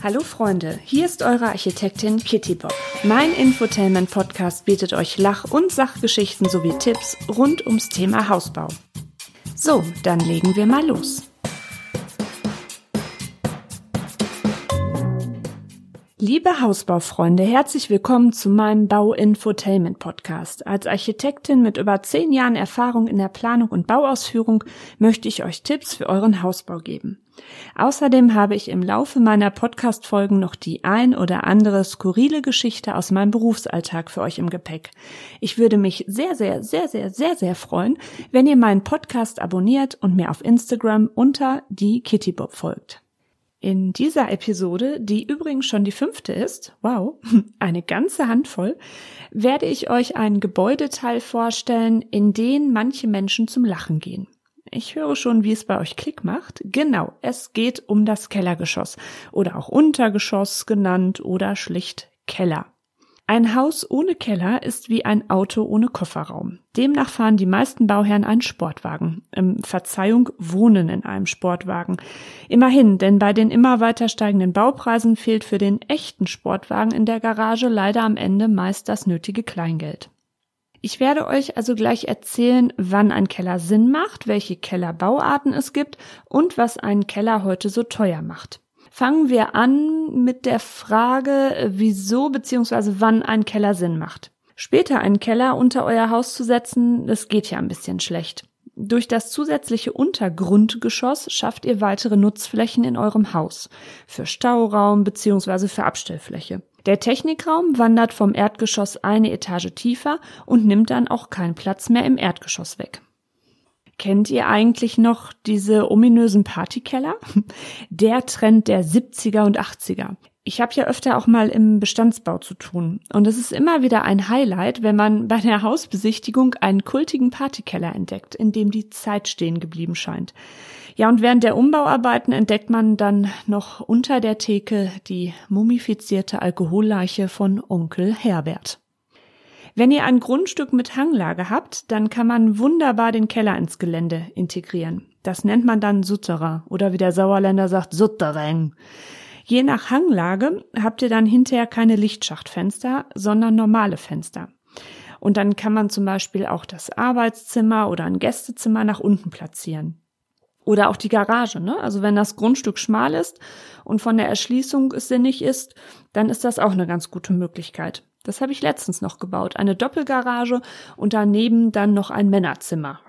Hallo Freunde, hier ist eure Architektin Kitty Bob. Mein Infotainment Podcast bietet euch Lach- und Sachgeschichten sowie Tipps rund ums Thema Hausbau. So, dann legen wir mal los. Liebe Hausbaufreunde, herzlich willkommen zu meinem Bau-Infotainment Podcast. Als Architektin mit über zehn Jahren Erfahrung in der Planung und Bauausführung möchte ich euch Tipps für euren Hausbau geben. Außerdem habe ich im Laufe meiner Podcast-Folgen noch die ein oder andere skurrile Geschichte aus meinem Berufsalltag für euch im Gepäck. Ich würde mich sehr, sehr, sehr, sehr, sehr, sehr freuen, wenn ihr meinen Podcast abonniert und mir auf Instagram unter die Kitty Bob folgt. In dieser Episode, die übrigens schon die fünfte ist, wow, eine ganze Handvoll, werde ich euch einen Gebäudeteil vorstellen, in den manche Menschen zum Lachen gehen. Ich höre schon, wie es bei euch Klick macht. Genau, es geht um das Kellergeschoss oder auch Untergeschoss genannt oder schlicht Keller. Ein Haus ohne Keller ist wie ein Auto ohne Kofferraum. Demnach fahren die meisten Bauherren einen Sportwagen. Ähm, Verzeihung, wohnen in einem Sportwagen. Immerhin, denn bei den immer weiter steigenden Baupreisen fehlt für den echten Sportwagen in der Garage leider am Ende meist das nötige Kleingeld. Ich werde euch also gleich erzählen, wann ein Keller Sinn macht, welche Kellerbauarten es gibt und was einen Keller heute so teuer macht. Fangen wir an mit der Frage, wieso bzw. wann ein Keller Sinn macht. Später einen Keller unter euer Haus zu setzen, das geht ja ein bisschen schlecht. Durch das zusätzliche Untergrundgeschoss schafft ihr weitere Nutzflächen in eurem Haus. Für Stauraum bzw. für Abstellfläche. Der Technikraum wandert vom Erdgeschoss eine Etage tiefer und nimmt dann auch keinen Platz mehr im Erdgeschoss weg. Kennt ihr eigentlich noch diese ominösen Partykeller? Der Trend der 70er und 80er. Ich habe ja öfter auch mal im Bestandsbau zu tun. Und es ist immer wieder ein Highlight, wenn man bei der Hausbesichtigung einen kultigen Partykeller entdeckt, in dem die Zeit stehen geblieben scheint. Ja, und während der Umbauarbeiten entdeckt man dann noch unter der Theke die mumifizierte Alkoholleiche von Onkel Herbert. Wenn ihr ein Grundstück mit Hanglage habt, dann kann man wunderbar den Keller ins Gelände integrieren. Das nennt man dann Sutterer oder wie der Sauerländer sagt, Suttereng. Je nach Hanglage habt ihr dann hinterher keine Lichtschachtfenster, sondern normale Fenster. Und dann kann man zum Beispiel auch das Arbeitszimmer oder ein Gästezimmer nach unten platzieren. Oder auch die Garage, ne? Also wenn das Grundstück schmal ist und von der Erschließung es sinnig ist, dann ist das auch eine ganz gute Möglichkeit. Das habe ich letztens noch gebaut. Eine Doppelgarage und daneben dann noch ein Männerzimmer.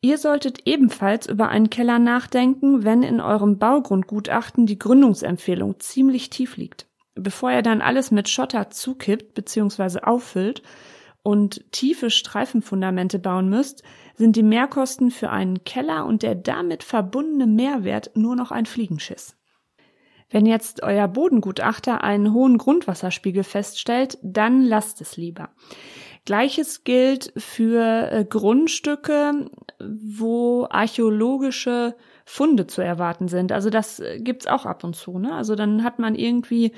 Ihr solltet ebenfalls über einen Keller nachdenken, wenn in eurem Baugrundgutachten die Gründungsempfehlung ziemlich tief liegt. Bevor ihr dann alles mit Schotter zukippt bzw. auffüllt und tiefe Streifenfundamente bauen müsst, sind die Mehrkosten für einen Keller und der damit verbundene Mehrwert nur noch ein Fliegenschiss. Wenn jetzt euer Bodengutachter einen hohen Grundwasserspiegel feststellt, dann lasst es lieber. Gleiches gilt für äh, Grundstücke, wo archäologische Funde zu erwarten sind. Also das äh, gibt's auch ab und zu. Ne? Also dann hat man irgendwie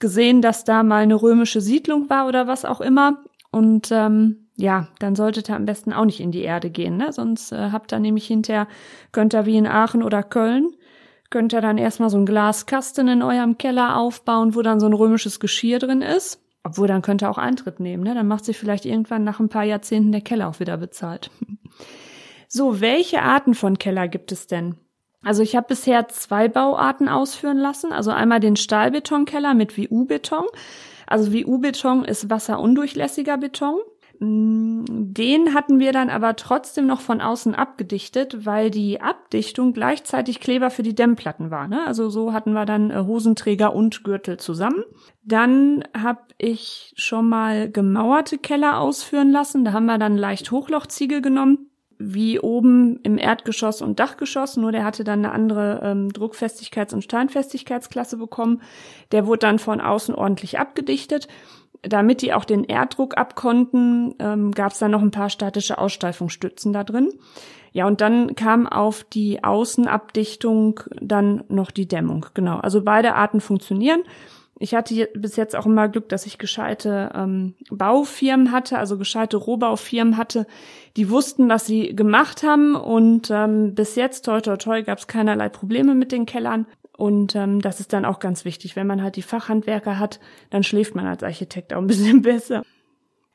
gesehen, dass da mal eine römische Siedlung war oder was auch immer. Und ähm, ja, dann solltet ihr am besten auch nicht in die Erde gehen, ne? Sonst äh, habt ihr nämlich hinterher, könnt ihr wie in Aachen oder Köln könnt ihr dann erstmal so einen Glaskasten in eurem Keller aufbauen, wo dann so ein römisches Geschirr drin ist. Obwohl, dann könnt ihr auch Eintritt nehmen, ne? Dann macht sich vielleicht irgendwann nach ein paar Jahrzehnten der Keller auch wieder bezahlt. So, welche Arten von Keller gibt es denn? Also ich habe bisher zwei Bauarten ausführen lassen. Also einmal den Stahlbetonkeller mit WU-Beton. Also WU-Beton ist wasserundurchlässiger Beton. Den hatten wir dann aber trotzdem noch von außen abgedichtet, weil die Abdichtung gleichzeitig Kleber für die Dämmplatten war. Ne? Also so hatten wir dann äh, Hosenträger und Gürtel zusammen. Dann habe ich schon mal gemauerte Keller ausführen lassen. Da haben wir dann leicht Hochlochziegel genommen wie oben im Erdgeschoss und Dachgeschoss, nur der hatte dann eine andere ähm, Druckfestigkeits- und Steinfestigkeitsklasse bekommen. Der wurde dann von außen ordentlich abgedichtet damit die auch den Erddruck abkonnten, ähm, gab es dann noch ein paar statische Aussteifungsstützen da drin. Ja, und dann kam auf die Außenabdichtung dann noch die Dämmung. Genau, also beide Arten funktionieren. Ich hatte bis jetzt auch immer Glück, dass ich gescheite ähm, Baufirmen hatte, also gescheite Rohbaufirmen hatte, die wussten, was sie gemacht haben. Und ähm, bis jetzt, toi toi toi, gab es keinerlei Probleme mit den Kellern. Und ähm, das ist dann auch ganz wichtig. Wenn man halt die Fachhandwerker hat, dann schläft man als Architekt auch ein bisschen besser.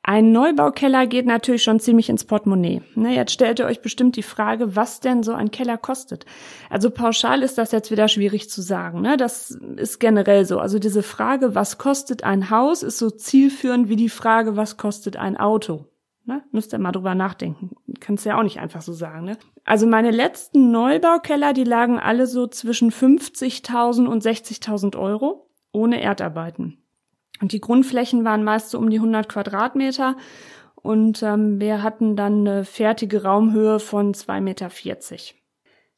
Ein Neubaukeller geht natürlich schon ziemlich ins Portemonnaie. Ne, jetzt stellt ihr euch bestimmt die Frage, was denn so ein Keller kostet. Also pauschal ist das jetzt wieder schwierig zu sagen. Ne? Das ist generell so. Also diese Frage, was kostet ein Haus, ist so zielführend wie die Frage, was kostet ein Auto. Ne? Müsst ihr mal drüber nachdenken. Kannst ja auch nicht einfach so sagen. Ne? Also meine letzten Neubaukeller, die lagen alle so zwischen 50.000 und 60.000 Euro ohne Erdarbeiten. Und die Grundflächen waren meist so um die 100 Quadratmeter und ähm, wir hatten dann eine fertige Raumhöhe von 2,40 Meter.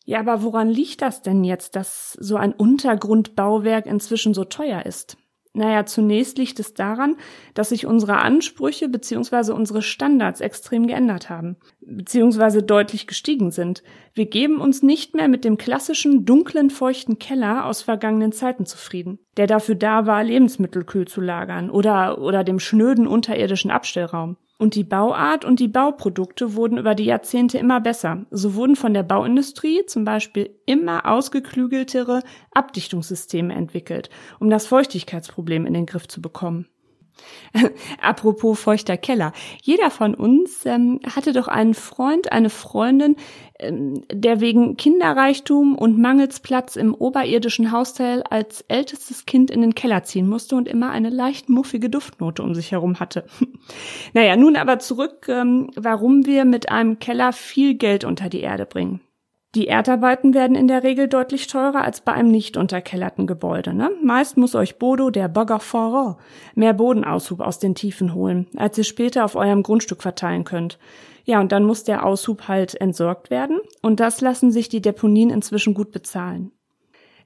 Ja, aber woran liegt das denn jetzt, dass so ein Untergrundbauwerk inzwischen so teuer ist? Naja, zunächst liegt es daran, dass sich unsere Ansprüche bzw. unsere Standards extrem geändert haben, bzw. deutlich gestiegen sind. Wir geben uns nicht mehr mit dem klassischen dunklen, feuchten Keller aus vergangenen Zeiten zufrieden, der dafür da war, Lebensmittel kühl zu lagern oder, oder dem schnöden unterirdischen Abstellraum. Und die Bauart und die Bauprodukte wurden über die Jahrzehnte immer besser. So wurden von der Bauindustrie zum Beispiel immer ausgeklügeltere Abdichtungssysteme entwickelt, um das Feuchtigkeitsproblem in den Griff zu bekommen. Apropos feuchter Keller. Jeder von uns ähm, hatte doch einen Freund, eine Freundin, ähm, der wegen Kinderreichtum und mangels Platz im oberirdischen Hausteil als ältestes Kind in den Keller ziehen musste und immer eine leicht muffige Duftnote um sich herum hatte. naja, nun aber zurück, ähm, warum wir mit einem Keller viel Geld unter die Erde bringen. Die Erdarbeiten werden in der Regel deutlich teurer als bei einem nicht unterkellerten Gebäude. Ne? Meist muss euch Bodo, der Baggerfahrer, mehr Bodenaushub aus den Tiefen holen, als ihr später auf eurem Grundstück verteilen könnt. Ja, und dann muss der Aushub halt entsorgt werden und das lassen sich die Deponien inzwischen gut bezahlen.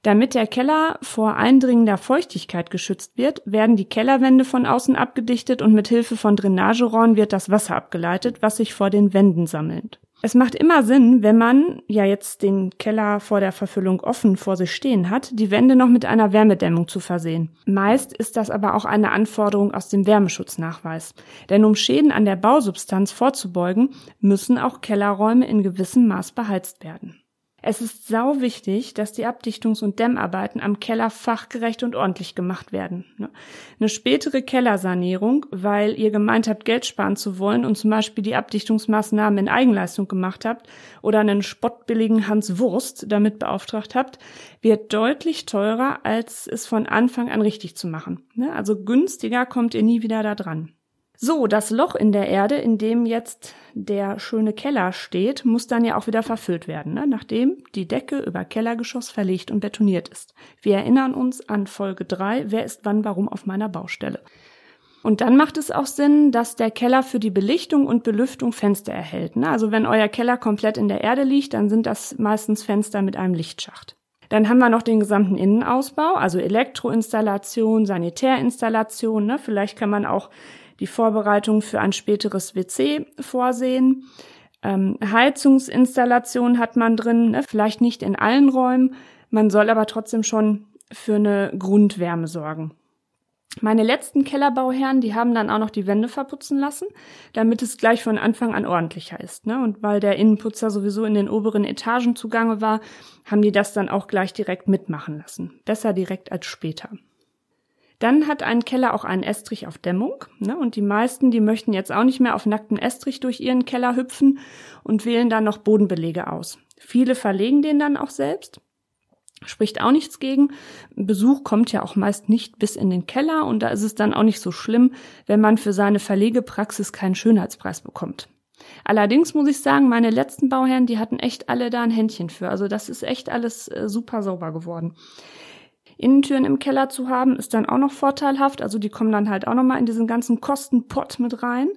Damit der Keller vor eindringender Feuchtigkeit geschützt wird, werden die Kellerwände von außen abgedichtet und mit Hilfe von Drainagerohren wird das Wasser abgeleitet, was sich vor den Wänden sammelt. Es macht immer Sinn, wenn man ja jetzt den Keller vor der Verfüllung offen vor sich stehen hat, die Wände noch mit einer Wärmedämmung zu versehen. Meist ist das aber auch eine Anforderung aus dem Wärmeschutznachweis. Denn um Schäden an der Bausubstanz vorzubeugen, müssen auch Kellerräume in gewissem Maß beheizt werden. Es ist sau wichtig, dass die Abdichtungs- und Dämmarbeiten am Keller fachgerecht und ordentlich gemacht werden. Ne? Eine spätere Kellersanierung, weil ihr gemeint habt, Geld sparen zu wollen und zum Beispiel die Abdichtungsmaßnahmen in Eigenleistung gemacht habt oder einen spottbilligen Hans Wurst damit beauftragt habt, wird deutlich teurer, als es von Anfang an richtig zu machen. Ne? Also günstiger kommt ihr nie wieder da dran. So, das Loch in der Erde, in dem jetzt der schöne Keller steht, muss dann ja auch wieder verfüllt werden, ne? nachdem die Decke über Kellergeschoss verlegt und betoniert ist. Wir erinnern uns an Folge 3, wer ist wann warum auf meiner Baustelle. Und dann macht es auch Sinn, dass der Keller für die Belichtung und Belüftung Fenster erhält. Ne? Also wenn euer Keller komplett in der Erde liegt, dann sind das meistens Fenster mit einem Lichtschacht. Dann haben wir noch den gesamten Innenausbau, also Elektroinstallation, Sanitärinstallation. Ne? Vielleicht kann man auch die Vorbereitung für ein späteres WC vorsehen. Ähm, Heizungsinstallation hat man drin, ne? vielleicht nicht in allen Räumen, man soll aber trotzdem schon für eine Grundwärme sorgen. Meine letzten Kellerbauherren, die haben dann auch noch die Wände verputzen lassen, damit es gleich von Anfang an ordentlicher ist. Ne? Und weil der Innenputzer sowieso in den oberen Etagen zugange war, haben die das dann auch gleich direkt mitmachen lassen. Besser direkt als später. Dann hat ein Keller auch einen Estrich auf Dämmung. Ne? Und die meisten, die möchten jetzt auch nicht mehr auf nacktem Estrich durch ihren Keller hüpfen und wählen dann noch Bodenbelege aus. Viele verlegen den dann auch selbst. Spricht auch nichts gegen. Besuch kommt ja auch meist nicht bis in den Keller und da ist es dann auch nicht so schlimm, wenn man für seine Verlegepraxis keinen Schönheitspreis bekommt. Allerdings muss ich sagen, meine letzten Bauherren, die hatten echt alle da ein Händchen für. Also das ist echt alles äh, super sauber geworden. Innentüren im Keller zu haben, ist dann auch noch vorteilhaft. Also die kommen dann halt auch noch mal in diesen ganzen Kostenpott mit rein.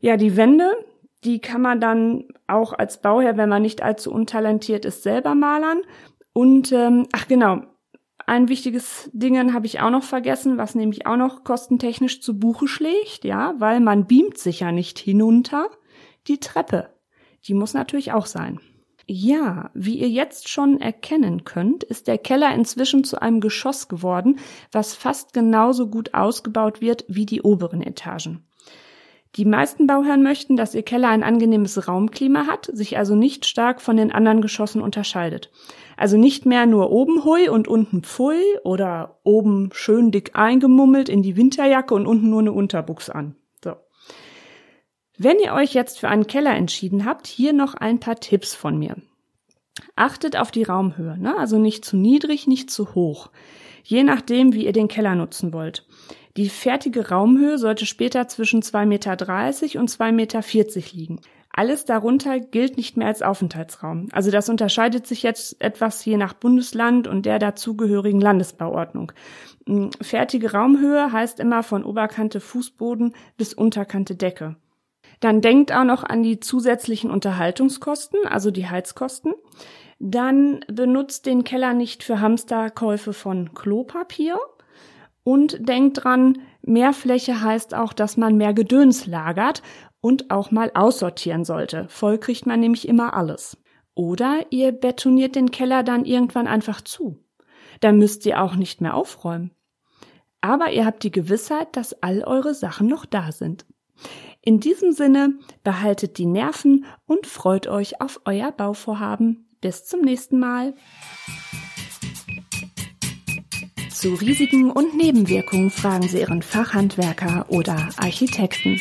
Ja, die Wände, die kann man dann auch als Bauherr, wenn man nicht allzu untalentiert ist, selber malern. Und ähm, ach genau, ein wichtiges Ding habe ich auch noch vergessen, was nämlich auch noch kostentechnisch zu Buche schlägt, ja, weil man beamt sich ja nicht hinunter. Die Treppe, die muss natürlich auch sein. Ja, wie ihr jetzt schon erkennen könnt, ist der Keller inzwischen zu einem Geschoss geworden, was fast genauso gut ausgebaut wird wie die oberen Etagen. Die meisten Bauherren möchten, dass ihr Keller ein angenehmes Raumklima hat, sich also nicht stark von den anderen Geschossen unterscheidet. Also nicht mehr nur oben hui und unten pfui oder oben schön dick eingemummelt in die Winterjacke und unten nur eine Unterbuchs an. Wenn ihr euch jetzt für einen Keller entschieden habt, hier noch ein paar Tipps von mir. Achtet auf die Raumhöhe, ne? also nicht zu niedrig, nicht zu hoch. Je nachdem, wie ihr den Keller nutzen wollt. Die fertige Raumhöhe sollte später zwischen 2,30 Meter und 2,40 Meter liegen. Alles darunter gilt nicht mehr als Aufenthaltsraum. Also das unterscheidet sich jetzt etwas je nach Bundesland und der dazugehörigen Landesbauordnung. Hm, fertige Raumhöhe heißt immer von Oberkante Fußboden bis Unterkante Decke. Dann denkt auch noch an die zusätzlichen Unterhaltungskosten, also die Heizkosten. Dann benutzt den Keller nicht für Hamsterkäufe von Klopapier und denkt dran, mehr Fläche heißt auch, dass man mehr Gedöns lagert und auch mal aussortieren sollte. Voll kriegt man nämlich immer alles. Oder ihr betoniert den Keller dann irgendwann einfach zu. Dann müsst ihr auch nicht mehr aufräumen. Aber ihr habt die Gewissheit, dass all eure Sachen noch da sind. In diesem Sinne behaltet die Nerven und freut euch auf euer Bauvorhaben. Bis zum nächsten Mal. Zu Risiken und Nebenwirkungen fragen Sie Ihren Fachhandwerker oder Architekten.